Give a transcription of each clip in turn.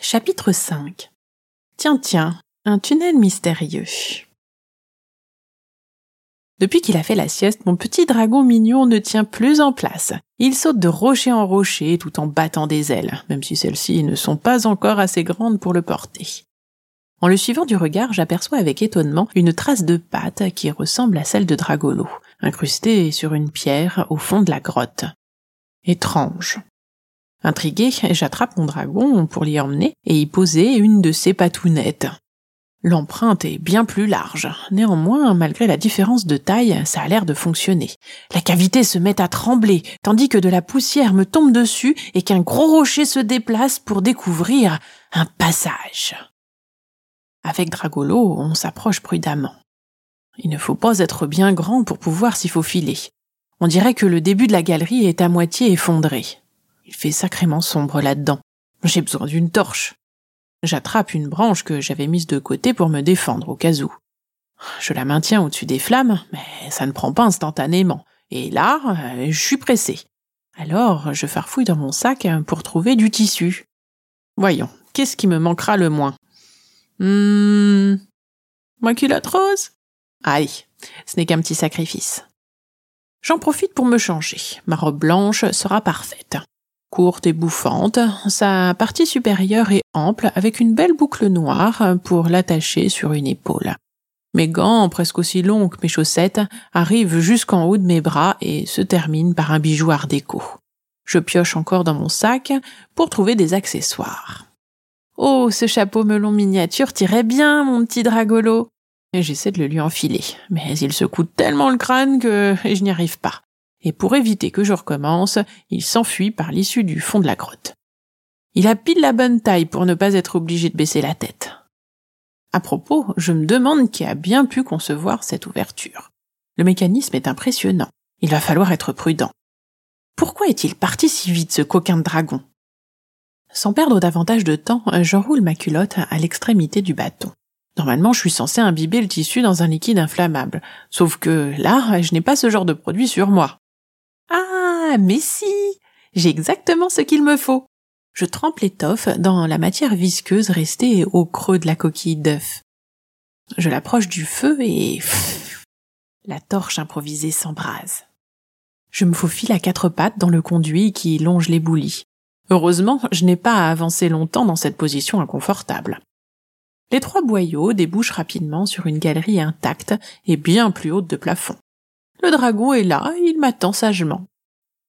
Chapitre 5 Tiens, tiens, un tunnel mystérieux. Depuis qu'il a fait la sieste, mon petit dragon mignon ne tient plus en place. Il saute de rocher en rocher tout en battant des ailes, même si celles-ci ne sont pas encore assez grandes pour le porter. En le suivant du regard, j'aperçois avec étonnement une trace de patte qui ressemble à celle de Dragolo, incrustée sur une pierre au fond de la grotte. Étrange. Intrigué, j'attrape mon dragon pour l'y emmener et y poser une de ses patounettes. L'empreinte est bien plus large. Néanmoins, malgré la différence de taille, ça a l'air de fonctionner. La cavité se met à trembler, tandis que de la poussière me tombe dessus et qu'un gros rocher se déplace pour découvrir un passage. Avec Dragolo, on s'approche prudemment. Il ne faut pas être bien grand pour pouvoir s'y faufiler. On dirait que le début de la galerie est à moitié effondré. Il fait sacrément sombre là-dedans. J'ai besoin d'une torche. J'attrape une branche que j'avais mise de côté pour me défendre au cas où. Je la maintiens au-dessus des flammes, mais ça ne prend pas instantanément. Et là, euh, je suis pressé. Alors, je farfouille dans mon sac pour trouver du tissu. Voyons, qu'est-ce qui me manquera le moins? Hum... Ma culotte rose Aïe, ce n'est qu'un petit sacrifice. J'en profite pour me changer. Ma robe blanche sera parfaite courte et bouffante, sa partie supérieure est ample avec une belle boucle noire pour l'attacher sur une épaule. Mes gants, presque aussi longs que mes chaussettes, arrivent jusqu'en haut de mes bras et se terminent par un bijou art déco. Je pioche encore dans mon sac pour trouver des accessoires. Oh, ce chapeau melon miniature tirait bien, mon petit dragolo. J'essaie de le lui enfiler, mais il se coûte tellement le crâne que je n'y arrive pas et pour éviter que je recommence, il s'enfuit par l'issue du fond de la grotte. Il a pile la bonne taille pour ne pas être obligé de baisser la tête. À propos, je me demande qui a bien pu concevoir cette ouverture. Le mécanisme est impressionnant. Il va falloir être prudent. Pourquoi est-il parti si vite, ce coquin de dragon? Sans perdre davantage de temps, j'enroule ma culotte à l'extrémité du bâton. Normalement, je suis censé imbiber le tissu dans un liquide inflammable. Sauf que là, je n'ai pas ce genre de produit sur moi. Ah, mais si J'ai exactement ce qu'il me faut. Je trempe l'étoffe dans la matière visqueuse restée au creux de la coquille d'œuf. Je l'approche du feu et... la torche improvisée s'embrase. Je me faufile à quatre pattes dans le conduit qui longe l'éboulis. Heureusement, je n'ai pas à avancer longtemps dans cette position inconfortable. Les trois boyaux débouchent rapidement sur une galerie intacte et bien plus haute de plafond. Le dragon est là, il m'attend sagement.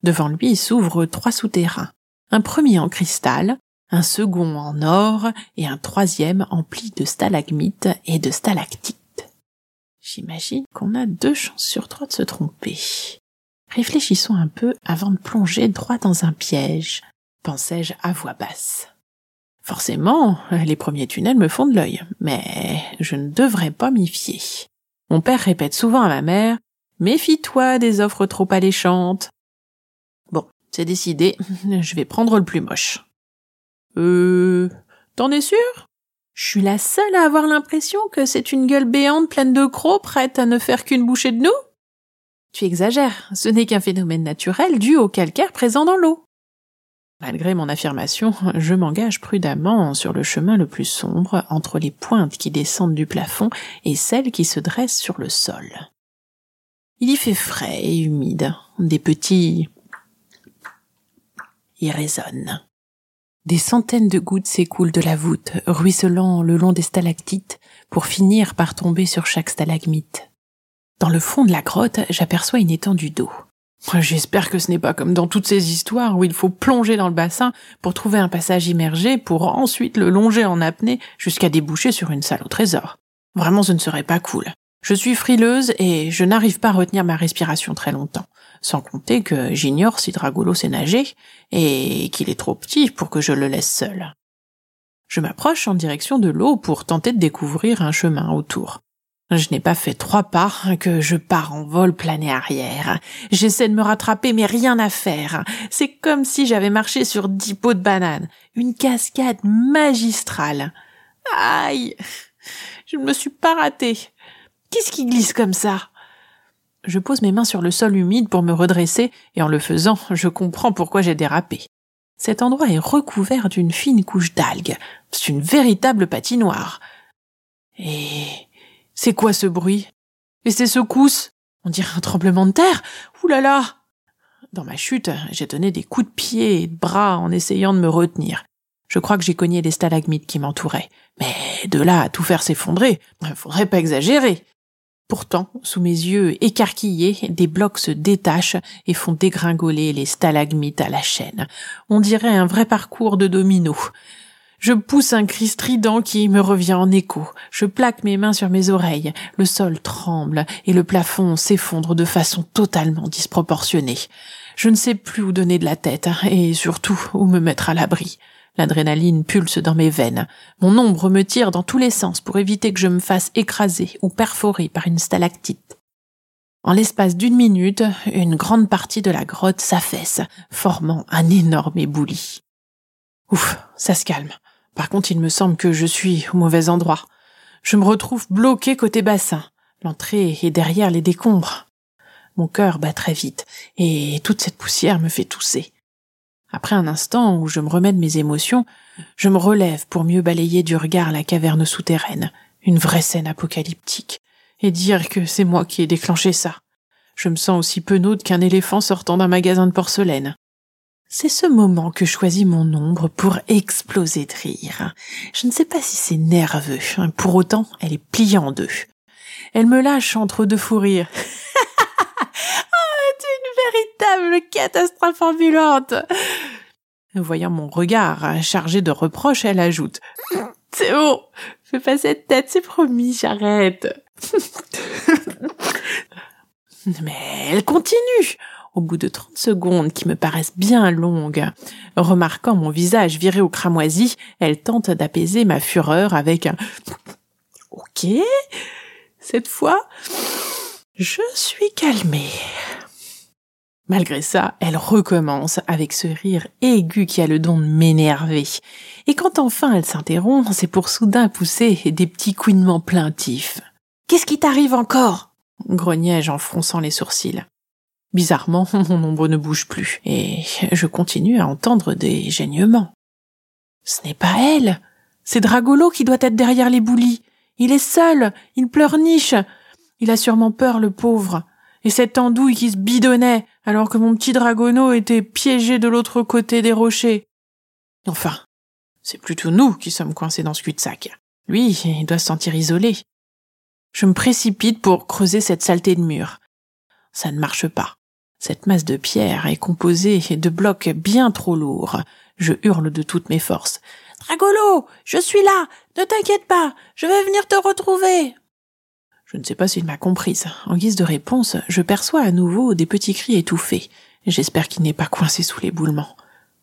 Devant lui s'ouvrent trois souterrains. Un premier en cristal, un second en or et un troisième empli de stalagmites et de stalactites. J'imagine qu'on a deux chances sur trois de se tromper. Réfléchissons un peu avant de plonger droit dans un piège, pensai-je à voix basse. Forcément, les premiers tunnels me font de l'œil, mais je ne devrais pas m'y fier. Mon père répète souvent à ma mère Méfie-toi des offres trop alléchantes. C'est décidé, je vais prendre le plus moche. Euh. T'en es sûr? Je suis la seule à avoir l'impression que c'est une gueule béante pleine de crocs prête à ne faire qu'une bouchée de nous? Tu exagères, ce n'est qu'un phénomène naturel dû au calcaire présent dans l'eau. Malgré mon affirmation, je m'engage prudemment sur le chemin le plus sombre entre les pointes qui descendent du plafond et celles qui se dressent sur le sol. Il y fait frais et humide. Des petits y résonnent. Des centaines de gouttes s'écoulent de la voûte, ruisselant le long des stalactites pour finir par tomber sur chaque stalagmite. Dans le fond de la grotte, j'aperçois une étendue d'eau. J'espère que ce n'est pas comme dans toutes ces histoires où il faut plonger dans le bassin pour trouver un passage immergé pour ensuite le longer en apnée jusqu'à déboucher sur une salle au trésor. Vraiment, ce ne serait pas cool. Je suis frileuse et je n'arrive pas à retenir ma respiration très longtemps, sans compter que j'ignore si Dragolo sait nager et qu'il est trop petit pour que je le laisse seul. Je m'approche en direction de l'eau pour tenter de découvrir un chemin autour. Je n'ai pas fait trois pas que je pars en vol plané arrière. J'essaie de me rattraper mais rien à faire. C'est comme si j'avais marché sur dix pots de banane. Une cascade magistrale. Aïe! Je ne me suis pas ratée. Qu'est-ce qui glisse comme ça? Je pose mes mains sur le sol humide pour me redresser, et en le faisant, je comprends pourquoi j'ai dérapé. Cet endroit est recouvert d'une fine couche d'algues. C'est une véritable patinoire. Et c'est quoi ce bruit? Et ces secousses On dirait un tremblement de terre Ouh là là Dans ma chute, j'ai donné des coups de pied et de bras en essayant de me retenir. Je crois que j'ai cogné les stalagmites qui m'entouraient. Mais de là à tout faire s'effondrer, faudrait pas exagérer. Pourtant, sous mes yeux écarquillés, des blocs se détachent et font dégringoler les stalagmites à la chaîne. On dirait un vrai parcours de domino. Je pousse un cri strident qui me revient en écho. Je plaque mes mains sur mes oreilles. Le sol tremble et le plafond s'effondre de façon totalement disproportionnée. Je ne sais plus où donner de la tête et surtout où me mettre à l'abri. L'adrénaline pulse dans mes veines. Mon ombre me tire dans tous les sens pour éviter que je me fasse écraser ou perforer par une stalactite. En l'espace d'une minute, une grande partie de la grotte s'affaisse, formant un énorme éboulis. Ouf, ça se calme. Par contre, il me semble que je suis au mauvais endroit. Je me retrouve bloqué côté bassin. L'entrée est derrière les décombres. Mon cœur bat très vite, et toute cette poussière me fait tousser. Après un instant où je me remets de mes émotions, je me relève pour mieux balayer du regard la caverne souterraine, une vraie scène apocalyptique, et dire que c'est moi qui ai déclenché ça. Je me sens aussi penaude qu'un éléphant sortant d'un magasin de porcelaine. C'est ce moment que choisit mon ombre pour exploser de rire. Je ne sais pas si c'est nerveux, pour autant elle est pliée en deux. Elle me lâche entre deux fous rires. catastrophe ambulante. Voyant mon regard chargé de reproches, elle ajoute C'est bon, fais pas cette tête, c'est promis, j'arrête. Mais elle continue. Au bout de trente secondes qui me paraissent bien longues, remarquant mon visage viré au cramoisi, elle tente d'apaiser ma fureur avec un Ok. Cette fois, je suis calmée. Malgré ça, elle recommence avec ce rire aigu qui a le don de m'énerver. Et quand enfin elle s'interrompt, c'est pour soudain pousser des petits couinements plaintifs. Qu'est-ce qui t'arrive encore? grognai-je en fronçant les sourcils. Bizarrement, mon ombre ne bouge plus, et je continue à entendre des gênements. Ce n'est pas elle. C'est Dragolo qui doit être derrière les boulis. Il est seul, il pleurniche. Il a sûrement peur, le pauvre et cette andouille qui se bidonnait alors que mon petit dragonneau était piégé de l'autre côté des rochers. Enfin, c'est plutôt nous qui sommes coincés dans ce cul-de-sac. Lui, il doit se sentir isolé. Je me précipite pour creuser cette saleté de mur. Ça ne marche pas. Cette masse de pierre est composée de blocs bien trop lourds. Je hurle de toutes mes forces. Dragolo, je suis là. Ne t'inquiète pas. Je vais venir te retrouver. Je ne sais pas s'il m'a comprise. En guise de réponse, je perçois à nouveau des petits cris étouffés. J'espère qu'il n'est pas coincé sous l'éboulement.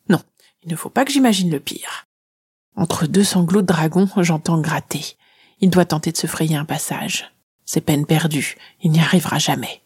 Non, il ne faut pas que j'imagine le pire. Entre deux sanglots de dragon, j'entends gratter. Il doit tenter de se frayer un passage. C'est peine perdue, il n'y arrivera jamais.